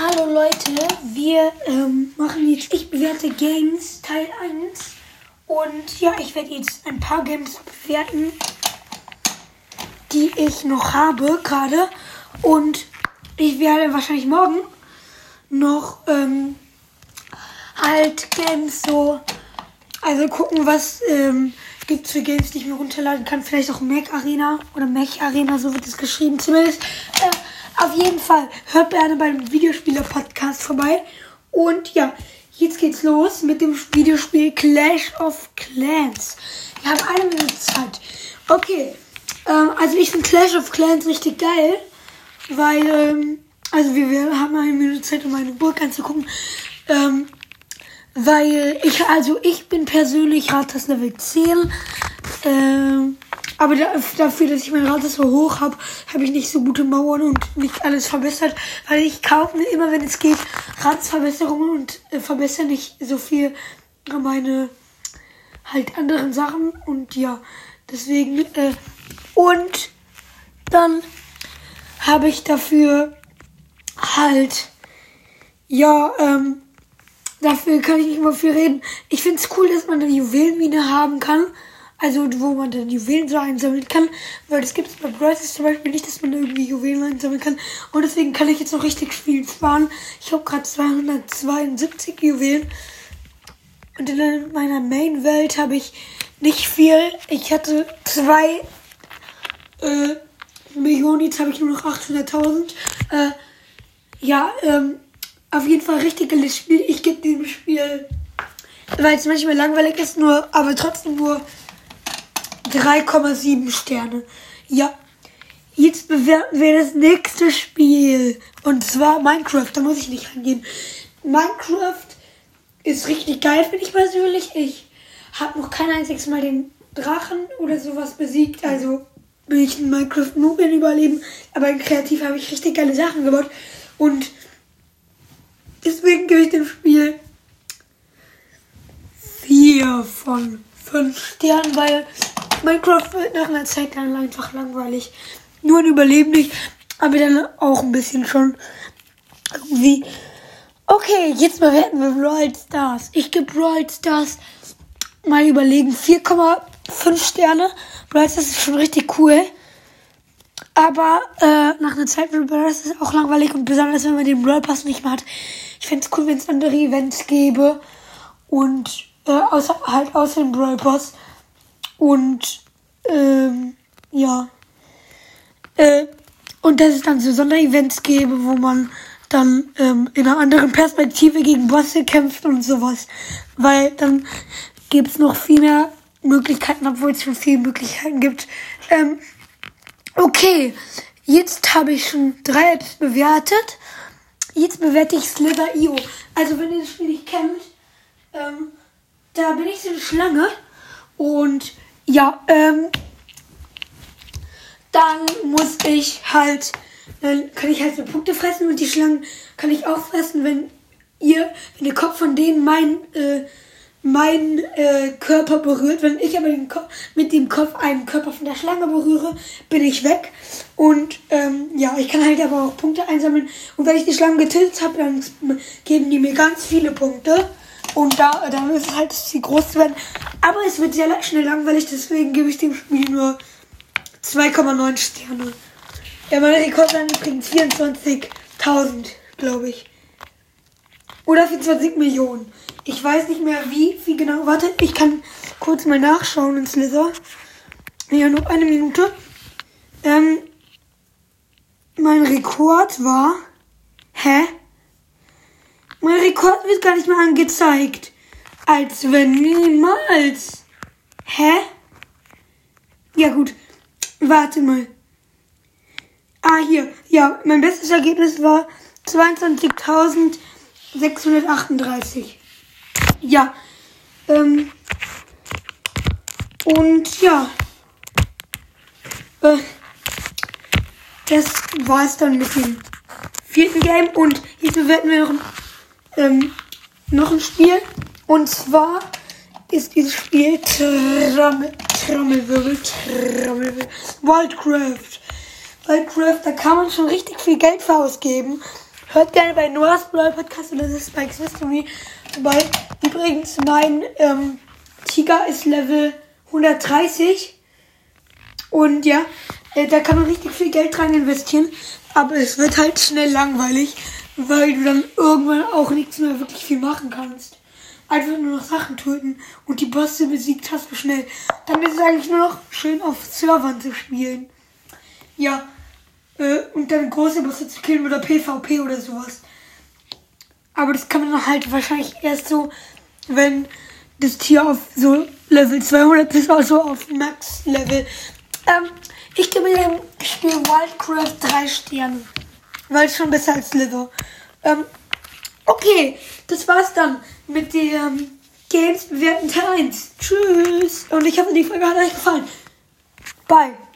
Hallo Leute, wir ähm, machen jetzt Ich bewerte Games Teil 1. Und ja, ich werde jetzt ein paar Games bewerten, die ich noch habe gerade. Und ich werde wahrscheinlich morgen noch ähm, halt Games so, also gucken, was ähm, gibt es für Games, die ich mir runterladen kann. Vielleicht auch Mac Arena oder Mech Arena, so wird es geschrieben zumindest. Äh, auf jeden Fall hört gerne beim Videospieler-Podcast vorbei. Und ja, jetzt geht's los mit dem Videospiel Clash of Clans. Wir haben eine Minute Zeit. Okay, ähm, also ich finde Clash of Clans richtig geil, weil, ähm, also wir, wir haben eine Minute Zeit, um meine Burg anzugucken. Ähm, weil ich, also ich bin persönlich Rathaus Level 10. Ähm, aber dafür, dass ich mein Rathaus so hoch habe, habe ich nicht so gute Mauern und nicht alles verbessert. Weil ich kaufe mir immer, wenn es geht, Ratsverbesserungen und äh, verbessere nicht so viel meine halt anderen Sachen. Und ja, deswegen. Äh, und dann habe ich dafür halt, ja, ähm, dafür kann ich nicht mal viel reden. Ich finde es cool, dass man eine Juwelenmine haben kann. Also, wo man dann Juwelen so einsammeln kann. Weil das gibt es bei Bryces zum Beispiel nicht, dass man irgendwie Juwelen einsammeln kann. Und deswegen kann ich jetzt noch richtig viel sparen. Ich habe gerade 272 Juwelen. Und in meiner Main-Welt habe ich nicht viel. Ich hatte zwei äh, Millionen, jetzt habe ich nur noch 800.000. Äh, ja, ähm, auf jeden Fall richtig geiles Spiel. Ich gebe dem Spiel, weil es manchmal langweilig ist, nur, aber trotzdem nur 3,7 Sterne. Ja. Jetzt bewerten wir das nächste Spiel. Und zwar Minecraft. Da muss ich nicht reingehen. Minecraft ist richtig geil, finde ich persönlich. Ich habe noch kein einziges Mal den Drachen oder sowas besiegt. Also bin ich in Minecraft nur in Überleben. Aber in Kreativ habe ich richtig geile Sachen gebaut. Und deswegen gebe ich dem Spiel 4 von 5 Sternen, weil Minecraft wird nach einer Zeit dann einfach langweilig. Nur ein Überleben nicht, aber dann auch ein bisschen schon irgendwie. Okay, jetzt bewerten wir Brawl Stars. Ich gebe Brawl Stars mal überlegen 4,5 Sterne. Brawl Stars ist schon richtig cool. Aber äh, nach einer Zeit wird Brawl Stars auch langweilig und besonders wenn man den Brawl Pass nicht mehr hat. Ich fände es cool, wenn es andere Events gäbe und äh, außer, halt außer dem Brawl Pass. Und ähm, ja. Äh, und dass es dann so Sonderevents gäbe, wo man dann ähm, in einer anderen Perspektive gegen Bosse kämpft und sowas. Weil dann gibt es noch viel mehr Möglichkeiten, obwohl es schon viele Möglichkeiten gibt. Ähm, okay, jetzt habe ich schon drei Apps bewertet. Jetzt bewerte ich Slither.io. Also wenn ihr das Spiel nicht kennt, ähm, da bin ich so eine Schlange und ja, ähm, dann muss ich halt, dann kann ich halt so Punkte fressen und die Schlangen kann ich auch fressen, wenn ihr, wenn der Kopf von denen mein, äh, mein äh, Körper berührt. Wenn ich aber mit dem Kopf einen Körper von der Schlange berühre, bin ich weg. Und ähm, ja, ich kann halt aber auch Punkte einsammeln. Und wenn ich die Schlange getötet habe, dann geben die mir ganz viele Punkte. Und da, dann ist es halt, dass sie groß werden. Aber es wird sehr schnell langweilig, deswegen gebe ich dem Spiel nur 2,9 Sterne. Ja, meine Rekord waren übrigens 24.000, glaube ich. Oder 24 Millionen. Ich weiß nicht mehr wie, wie genau. Warte, ich kann kurz mal nachschauen ins Slither. Ja, noch eine Minute. Ähm, mein Rekord war. Hä? Rekord wird gar nicht mehr angezeigt. Als wenn niemals. Hä? Ja gut. Warte mal. Ah, hier. Ja, mein bestes Ergebnis war 22.638. Ja. Ähm. Und ja. Äh, das war es dann mit dem vierten Game. Und jetzt bewerten wir noch ähm, noch ein Spiel. Und zwar ist dieses Spiel Trommel, Trommelwirbel, Trommelwirbel, Wildcraft. Wildcraft, da kann man schon richtig viel Geld für ausgeben. Hört gerne bei Noah's Brawl Podcast oder das Spikes Mystery vorbei. Übrigens, mein ähm, Tiger ist Level 130. Und ja, äh, da kann man richtig viel Geld rein investieren. Aber es wird halt schnell langweilig, weil du dann irgendwann auch nichts mehr wirklich viel machen kannst. Einfach nur noch Sachen töten und die Bosse besiegt hast du schnell. Dann ist es eigentlich nur noch schön auf Servern zu spielen. Ja, äh, und dann große Bosse zu killen oder PvP oder sowas. Aber das kann man halt wahrscheinlich erst so, wenn das Tier auf so Level 200 ist, also auf Max-Level. Ähm, ich gebe dem Spiel Wildcraft 3 Sterne. Weil schon besser als Slither. Ähm, okay, das war's dann mit dem Games bewerten Teil 1. Tschüss. Und ich hoffe, die Folge hat euch gefallen. Bye.